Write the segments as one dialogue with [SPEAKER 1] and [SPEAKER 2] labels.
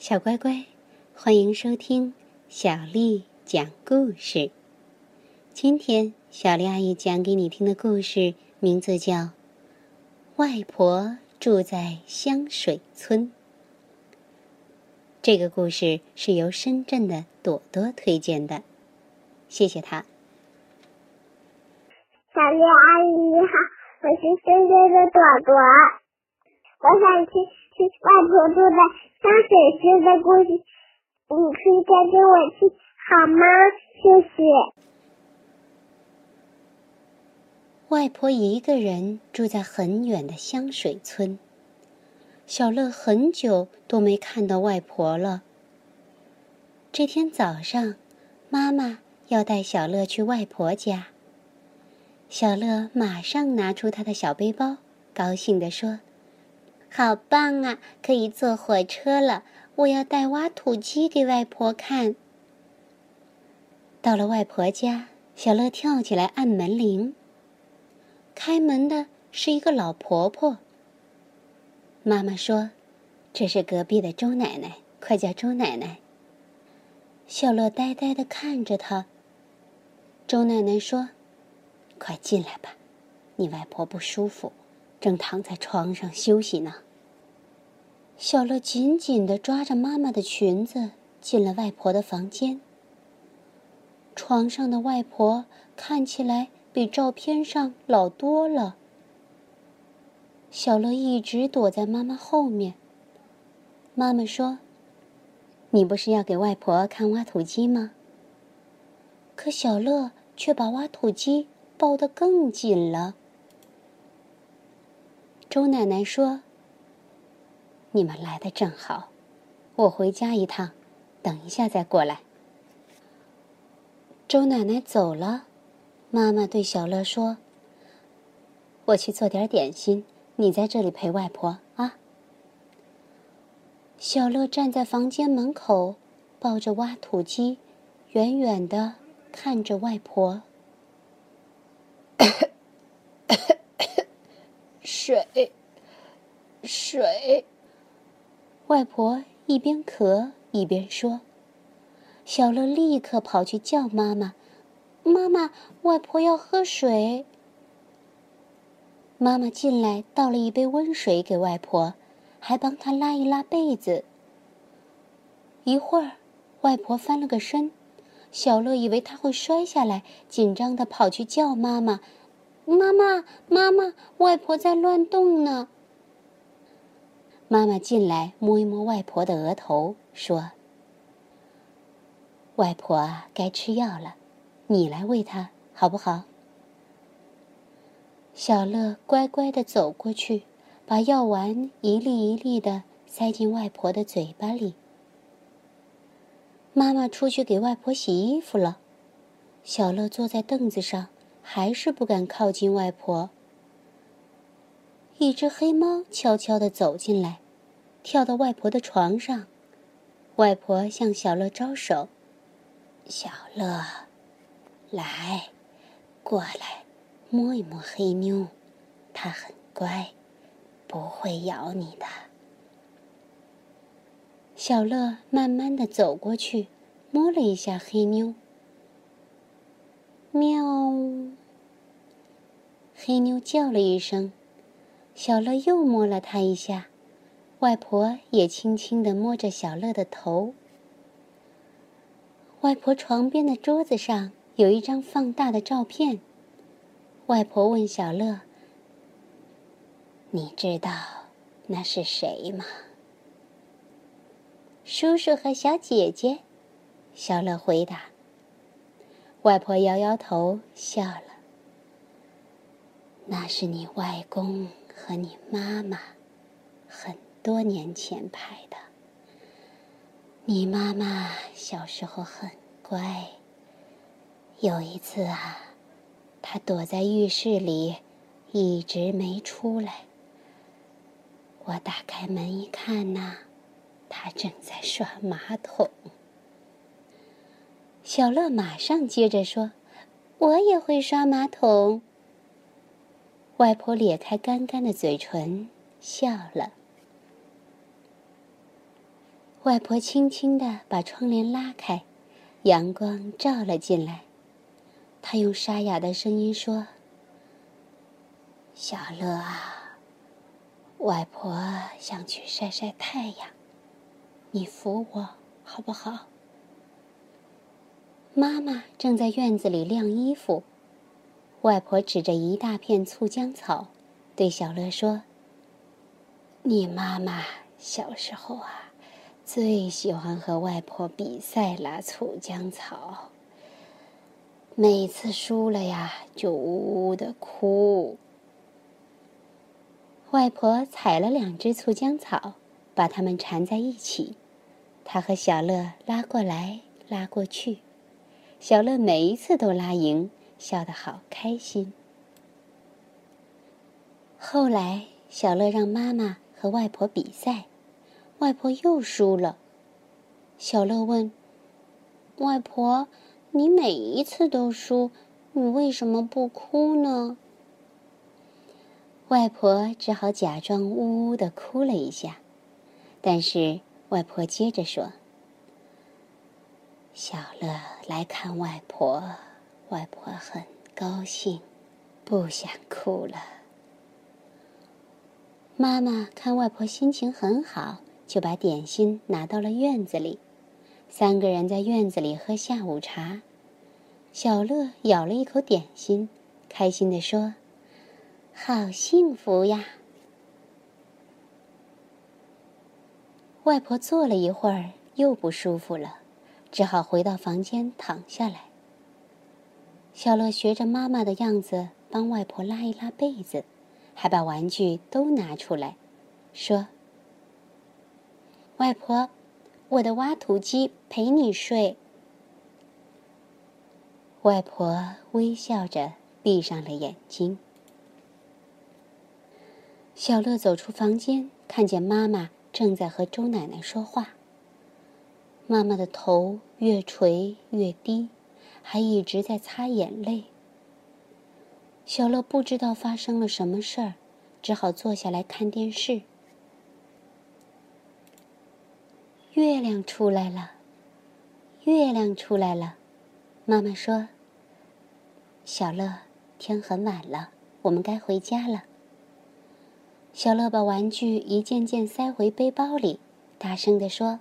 [SPEAKER 1] 小乖乖，欢迎收听小丽讲故事。今天小丽阿姨讲给你听的故事名字叫《外婆住在香水村》。这个故事是由深圳的朵朵推荐的，谢谢她。
[SPEAKER 2] 小丽阿姨你好，我是深圳的朵朵，我想听听外婆住在香水村的故事，你可以讲给我听好吗？谢谢。
[SPEAKER 1] 外婆一个人住在很远的香水村。小乐很久都没看到外婆了。这天早上，妈妈要带小乐去外婆家。小乐马上拿出他的小背包，高兴地说：“好棒啊，可以坐火车了！我要带挖土机给外婆看。”到了外婆家，小乐跳起来按门铃。开门的是一个老婆婆。妈妈说：“这是隔壁的周奶奶，快叫周奶奶。”小乐呆呆的看着她。周奶奶说：“快进来吧，你外婆不舒服，正躺在床上休息呢。”小乐紧紧的抓着妈妈的裙子，进了外婆的房间。床上的外婆看起来比照片上老多了。小乐一直躲在妈妈后面。妈妈说：“你不是要给外婆看挖土机吗？”可小乐却把挖土机抱得更紧了。周奶奶说：“你们来的正好，我回家一趟，等一下再过来。”周奶奶走了，妈妈对小乐说：“我去做点点心。”你在这里陪外婆啊！小乐站在房间门口，抱着挖土机，远远的看着外婆。水，水。外婆一边咳一边说。小乐立刻跑去叫妈妈：“妈妈，外婆要喝水。”妈妈进来，倒了一杯温水给外婆，还帮她拉一拉被子。一会儿，外婆翻了个身，小乐以为她会摔下来，紧张的跑去叫妈妈：“妈妈，妈妈，外婆在乱动呢。”妈妈进来，摸一摸外婆的额头，说：“外婆啊该吃药了，你来喂她好不好？”小乐乖乖的走过去，把药丸一粒一粒的塞进外婆的嘴巴里。妈妈出去给外婆洗衣服了，小乐坐在凳子上，还是不敢靠近外婆。一只黑猫悄悄的走进来，跳到外婆的床上，外婆向小乐招手：“小乐，来，过来。”摸一摸黑妞，它很乖，不会咬你的。小乐慢慢的走过去，摸了一下黑妞。喵！黑妞叫了一声，小乐又摸了它一下。外婆也轻轻的摸着小乐的头。外婆床边的桌子上有一张放大的照片。外婆问小乐：“你知道那是谁吗？”叔叔和小姐姐，小乐回答。外婆摇摇头，笑了：“那是你外公和你妈妈，很多年前拍的。你妈妈小时候很乖，有一次啊。”他躲在浴室里，一直没出来。我打开门一看呐，他正在刷马桶。小乐马上接着说：“我也会刷马桶。”外婆咧开干干的嘴唇，笑了。外婆轻轻地把窗帘拉开，阳光照了进来。她用沙哑的声音说：“小乐啊，外婆想去晒晒太阳，你扶我好不好？”妈妈正在院子里晾衣服，外婆指着一大片醋浆草，对小乐说：“你妈妈小时候啊。”最喜欢和外婆比赛拉醋浆草，每次输了呀，就呜呜的哭。外婆采了两只醋浆草，把它们缠在一起，她和小乐拉过来拉过去，小乐每一次都拉赢，笑得好开心。后来，小乐让妈妈和外婆比赛。外婆又输了。小乐问：“外婆，你每一次都输，你为什么不哭呢？”外婆只好假装呜呜的哭了一下，但是外婆接着说：“小乐来看外婆，外婆很高兴，不想哭了。”妈妈看外婆心情很好。就把点心拿到了院子里，三个人在院子里喝下午茶。小乐咬了一口点心，开心地说：“好幸福呀！”外婆坐了一会儿，又不舒服了，只好回到房间躺下来。小乐学着妈妈的样子帮外婆拉一拉被子，还把玩具都拿出来，说。外婆，我的挖土机陪你睡。外婆微笑着闭上了眼睛。小乐走出房间，看见妈妈正在和周奶奶说话。妈妈的头越垂越低，还一直在擦眼泪。小乐不知道发生了什么事儿，只好坐下来看电视。月亮出来了，月亮出来了。妈妈说：“小乐，天很晚了，我们该回家了。”小乐把玩具一件件塞回背包里，大声地说：“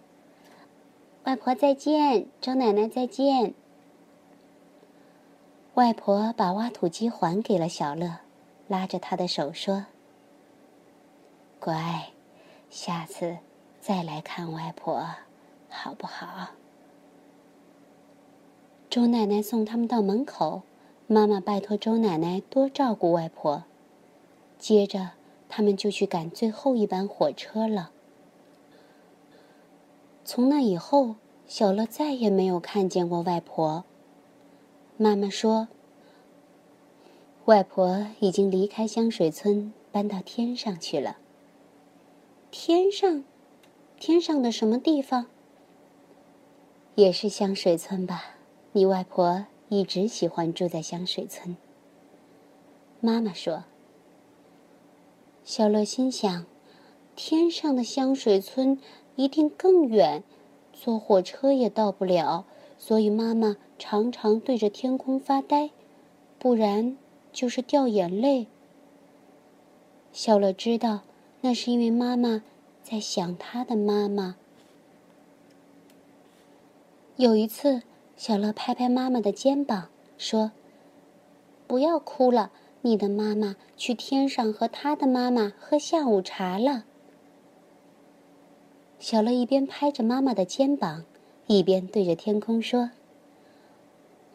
[SPEAKER 1] 外婆再见，周奶奶再见。”外婆把挖土机还给了小乐，拉着他的手说：“乖，下次。”再来看外婆，好不好？周奶奶送他们到门口，妈妈拜托周奶奶多照顾外婆。接着，他们就去赶最后一班火车了。从那以后，小乐再也没有看见过外婆。妈妈说：“外婆已经离开香水村，搬到天上去了。”天上。天上的什么地方？也是香水村吧？你外婆一直喜欢住在香水村。妈妈说。小乐心想，天上的香水村一定更远，坐火车也到不了，所以妈妈常常对着天空发呆，不然就是掉眼泪。小乐知道，那是因为妈妈。在想他的妈妈。有一次，小乐拍拍妈妈的肩膀，说：“不要哭了，你的妈妈去天上和她的妈妈喝下午茶了。”小乐一边拍着妈妈的肩膀，一边对着天空说：“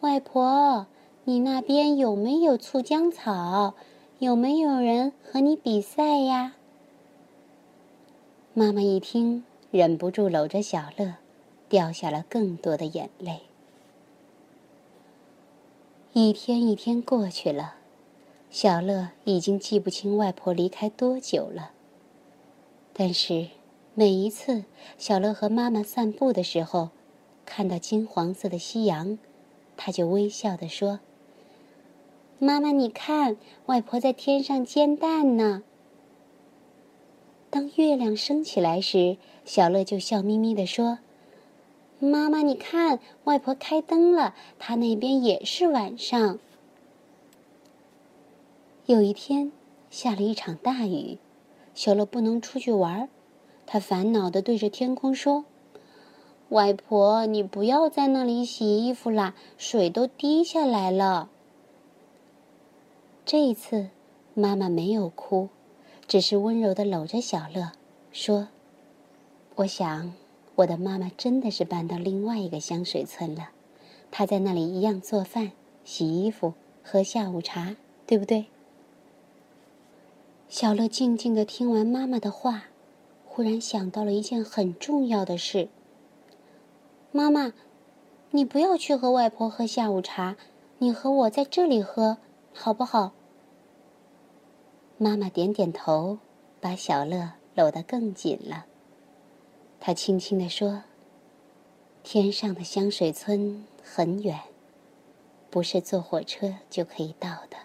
[SPEAKER 1] 外婆，你那边有没有醋浆草？有没有人和你比赛呀？”妈妈一听，忍不住搂着小乐，掉下了更多的眼泪。一天一天过去了，小乐已经记不清外婆离开多久了。但是，每一次小乐和妈妈散步的时候，看到金黄色的夕阳，他就微笑地说：“妈妈，你看，外婆在天上煎蛋呢。”当月亮升起来时，小乐就笑眯眯地说：“妈妈，你看，外婆开灯了，她那边也是晚上。”有一天，下了一场大雨，小乐不能出去玩，他烦恼地对着天空说：“外婆，你不要在那里洗衣服啦，水都滴下来了。”这一次，妈妈没有哭，只是温柔地搂着小乐，说：“我想，我的妈妈真的是搬到另外一个香水村了，她在那里一样做饭、洗衣服、喝下午茶，对不对？”小乐静静的听完妈妈的话，忽然想到了一件很重要的事。妈妈，你不要去和外婆喝下午茶，你和我在这里喝，好不好？妈妈点点头，把小乐搂得更紧了。她轻轻地说：“天上的香水村很远，不是坐火车就可以到的。”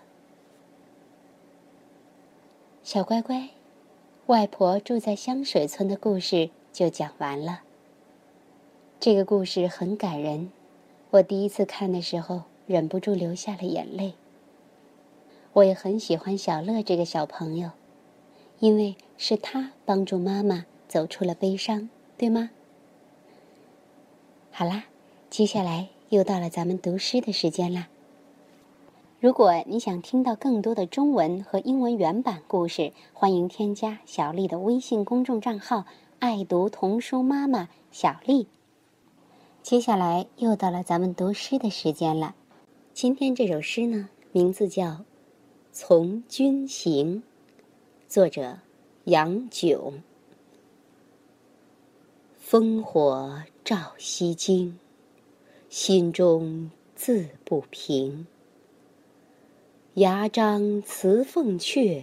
[SPEAKER 1] 小乖乖，外婆住在香水村的故事就讲完了。这个故事很感人，我第一次看的时候忍不住流下了眼泪。我也很喜欢小乐这个小朋友，因为是他帮助妈妈走出了悲伤，对吗？好啦，接下来又到了咱们读诗的时间啦。如果你想听到更多的中文和英文原版故事，欢迎添加小丽的微信公众账号“爱读童书妈妈小丽”。接下来又到了咱们读诗的时间了。今天这首诗呢，名字叫《从军行》，作者杨炯。烽火照西京，心中自不平。牙璋辞凤阙，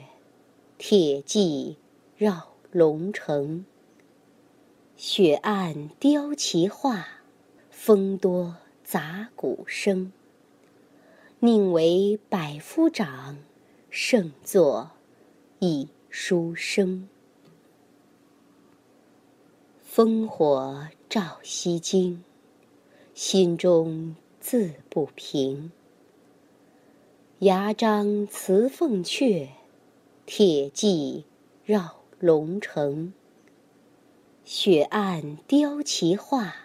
[SPEAKER 1] 铁骑绕龙城。雪暗雕旗画，风多杂鼓声。宁为百夫长，胜作一书生。烽火照西京，心中自不平。牙璋辞凤阙，铁骑绕龙城。雪暗雕旗画，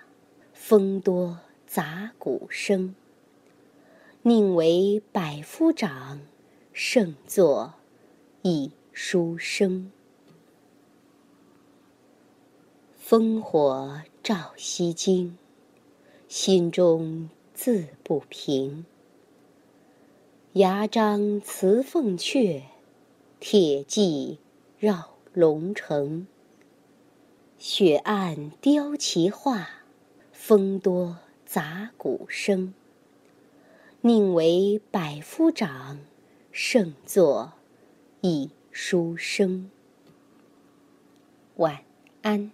[SPEAKER 1] 风多杂鼓声。宁为百夫长，胜作一书生。烽火照西京，心中自不平。牙璋辞凤阙，铁骑绕龙城。雪暗雕旗画，风多杂鼓声。宁为百夫长，胜作一书生。晚安。